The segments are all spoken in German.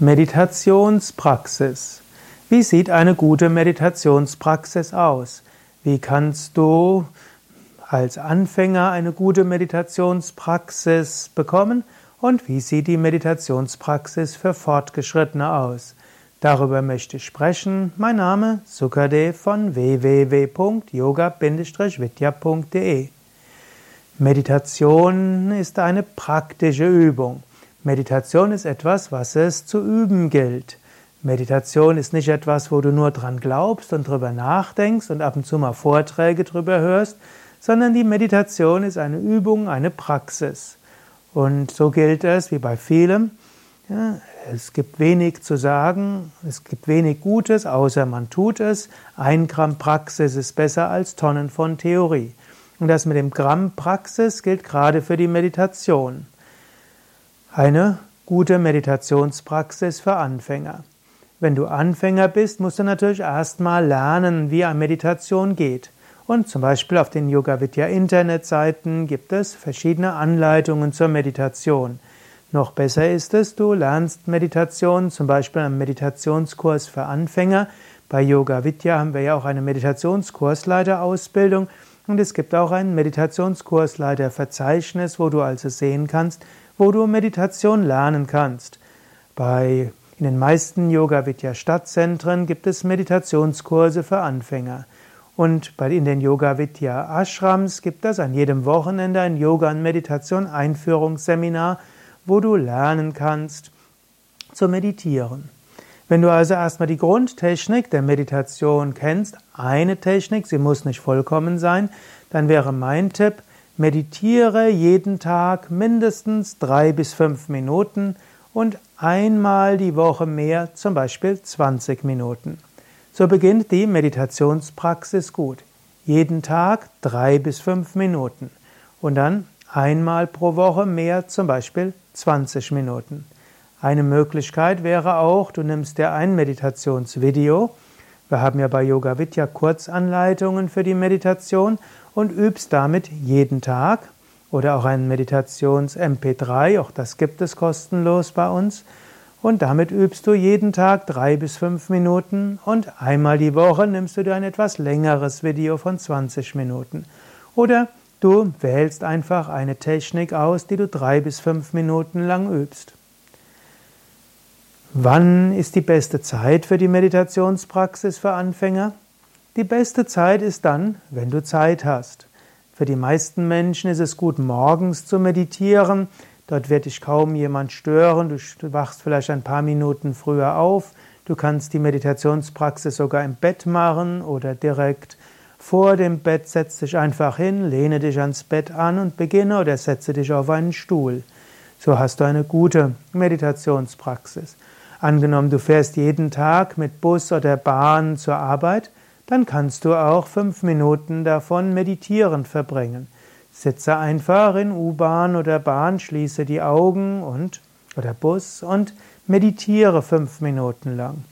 Meditationspraxis. Wie sieht eine gute Meditationspraxis aus? Wie kannst du als Anfänger eine gute Meditationspraxis bekommen? Und wie sieht die Meditationspraxis für Fortgeschrittene aus? Darüber möchte ich sprechen. Mein Name Sukadev von www.yoga-vidya.de Meditation ist eine praktische Übung. Meditation ist etwas, was es zu üben gilt. Meditation ist nicht etwas, wo du nur dran glaubst und drüber nachdenkst und ab und zu mal Vorträge drüber hörst, sondern die Meditation ist eine Übung, eine Praxis. Und so gilt es wie bei vielem. Ja, es gibt wenig zu sagen, es gibt wenig Gutes, außer man tut es. Ein Gramm Praxis ist besser als Tonnen von Theorie. Und das mit dem Gramm Praxis gilt gerade für die Meditation. Eine gute Meditationspraxis für Anfänger. Wenn du Anfänger bist, musst du natürlich erstmal lernen, wie eine Meditation geht. Und zum Beispiel auf den Yoga Vidya Internetseiten gibt es verschiedene Anleitungen zur Meditation. Noch besser ist es, du lernst Meditation, zum Beispiel einen Meditationskurs für Anfänger. Bei Yoga Vidya haben wir ja auch eine Meditationskursleiterausbildung und es gibt auch ein Meditationskursleiterverzeichnis, wo du also sehen kannst, wo du Meditation lernen kannst. Bei in den meisten Yoga Vidya Stadtzentren gibt es Meditationskurse für Anfänger. Und bei, in den Yoga Vidya Ashrams gibt es an jedem Wochenende ein Yoga und Meditation Einführungsseminar, wo du lernen kannst zu meditieren. Wenn du also erstmal die Grundtechnik der Meditation kennst, eine Technik, sie muss nicht vollkommen sein, dann wäre mein Tipp, Meditiere jeden Tag mindestens drei bis fünf Minuten und einmal die Woche mehr, zum Beispiel 20 Minuten. So beginnt die Meditationspraxis gut. Jeden Tag drei bis fünf Minuten und dann einmal pro Woche mehr, zum Beispiel 20 Minuten. Eine Möglichkeit wäre auch, du nimmst dir ein Meditationsvideo. Wir haben ja bei Yoga Vidya Kurzanleitungen für die Meditation und übst damit jeden Tag oder auch ein Meditations-MP3, auch das gibt es kostenlos bei uns. Und damit übst du jeden Tag drei bis fünf Minuten und einmal die Woche nimmst du dir ein etwas längeres Video von 20 Minuten. Oder du wählst einfach eine Technik aus, die du drei bis fünf Minuten lang übst. Wann ist die beste Zeit für die Meditationspraxis für Anfänger? Die beste Zeit ist dann, wenn du Zeit hast. Für die meisten Menschen ist es gut, morgens zu meditieren. Dort wird dich kaum jemand stören. Du wachst vielleicht ein paar Minuten früher auf. Du kannst die Meditationspraxis sogar im Bett machen oder direkt vor dem Bett. Setz dich einfach hin, lehne dich ans Bett an und beginne oder setze dich auf einen Stuhl. So hast du eine gute Meditationspraxis. Angenommen, du fährst jeden Tag mit Bus oder Bahn zur Arbeit, dann kannst du auch fünf Minuten davon meditierend verbringen. Sitze einfach in U-Bahn oder Bahn, schließe die Augen und oder Bus und meditiere fünf Minuten lang.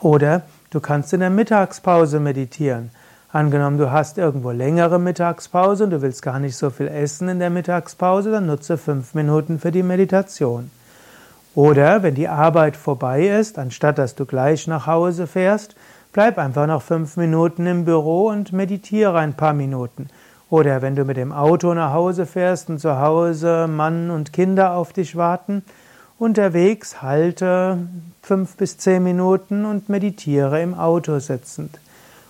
Oder du kannst in der Mittagspause meditieren. Angenommen, du hast irgendwo längere Mittagspause und du willst gar nicht so viel essen in der Mittagspause, dann nutze fünf Minuten für die Meditation. Oder wenn die Arbeit vorbei ist, anstatt dass du gleich nach Hause fährst, Bleib einfach noch fünf Minuten im Büro und meditiere ein paar Minuten. Oder wenn du mit dem Auto nach Hause fährst und zu Hause Mann und Kinder auf dich warten, unterwegs halte fünf bis zehn Minuten und meditiere im Auto sitzend.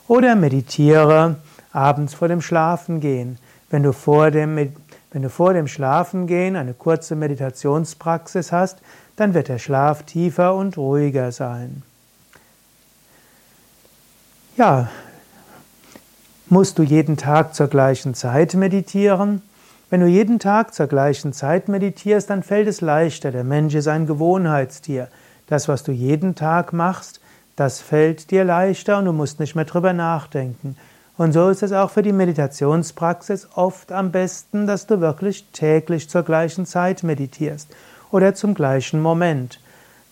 Oder meditiere abends vor dem Schlafengehen. Wenn du vor dem, wenn du vor dem Schlafengehen eine kurze Meditationspraxis hast, dann wird der Schlaf tiefer und ruhiger sein. Ja, musst du jeden Tag zur gleichen Zeit meditieren? Wenn du jeden Tag zur gleichen Zeit meditierst, dann fällt es leichter. Der Mensch ist ein Gewohnheitstier. Das, was du jeden Tag machst, das fällt dir leichter und du musst nicht mehr drüber nachdenken. Und so ist es auch für die Meditationspraxis oft am besten, dass du wirklich täglich zur gleichen Zeit meditierst oder zum gleichen Moment.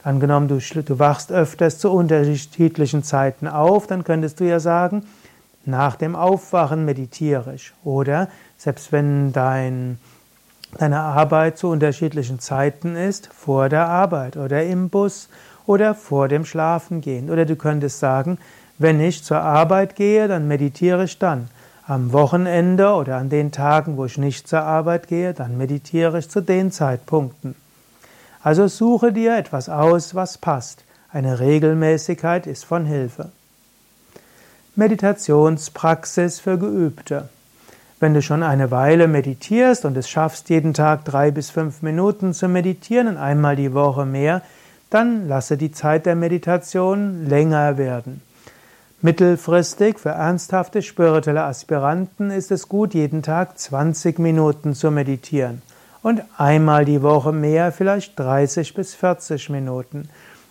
Angenommen, du, du wachst öfters zu unterschiedlichen Zeiten auf, dann könntest du ja sagen, nach dem Aufwachen meditiere ich. Oder selbst wenn dein deine Arbeit zu unterschiedlichen Zeiten ist, vor der Arbeit oder im Bus oder vor dem Schlafengehen. Oder du könntest sagen, wenn ich zur Arbeit gehe, dann meditiere ich dann. Am Wochenende oder an den Tagen, wo ich nicht zur Arbeit gehe, dann meditiere ich zu den Zeitpunkten. Also suche dir etwas aus, was passt. Eine Regelmäßigkeit ist von Hilfe. Meditationspraxis für Geübte. Wenn du schon eine Weile meditierst und es schaffst, jeden Tag drei bis fünf Minuten zu meditieren und einmal die Woche mehr, dann lasse die Zeit der Meditation länger werden. Mittelfristig für ernsthafte spirituelle Aspiranten ist es gut, jeden Tag 20 Minuten zu meditieren. Und einmal die Woche mehr, vielleicht 30 bis 40 Minuten.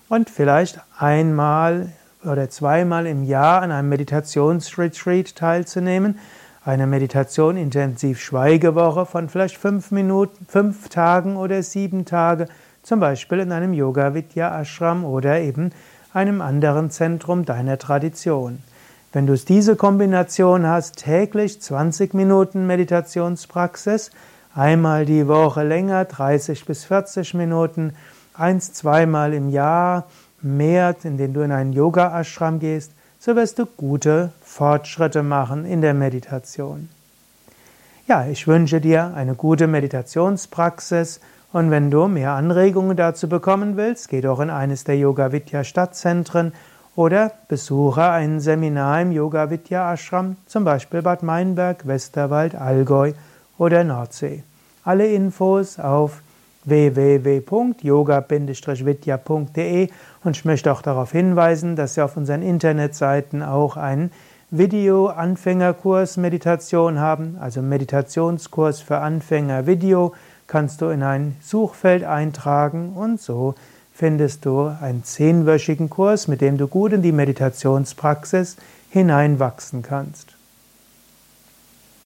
Und vielleicht einmal oder zweimal im Jahr an einem Meditationsretreat teilzunehmen, eine Meditation intensiv Schweigewoche von vielleicht fünf Minuten, fünf Tagen oder sieben Tage, zum Beispiel in einem Yoga Vidya Ashram oder eben einem anderen Zentrum deiner Tradition. Wenn du diese Kombination hast, täglich 20 Minuten Meditationspraxis, einmal die Woche länger, 30 bis 40 Minuten, eins, zweimal im Jahr mehr, indem du in einen Yoga-Ashram gehst, so wirst du gute Fortschritte machen in der Meditation. Ja, ich wünsche dir eine gute Meditationspraxis und wenn du mehr Anregungen dazu bekommen willst, geh doch in eines der Yoga Vidya Stadtzentren oder besuche ein Seminar im Yoga Vidya Ashram, zum Beispiel Bad Meinberg, Westerwald, Allgäu oder Nordsee. Alle Infos auf www.yoga-vidya.de und ich möchte auch darauf hinweisen, dass wir auf unseren Internetseiten auch einen Video-Anfängerkurs Meditation haben, also Meditationskurs für Anfänger Video, kannst du in ein Suchfeld eintragen und so findest du einen zehnwöchigen Kurs, mit dem du gut in die Meditationspraxis hineinwachsen kannst.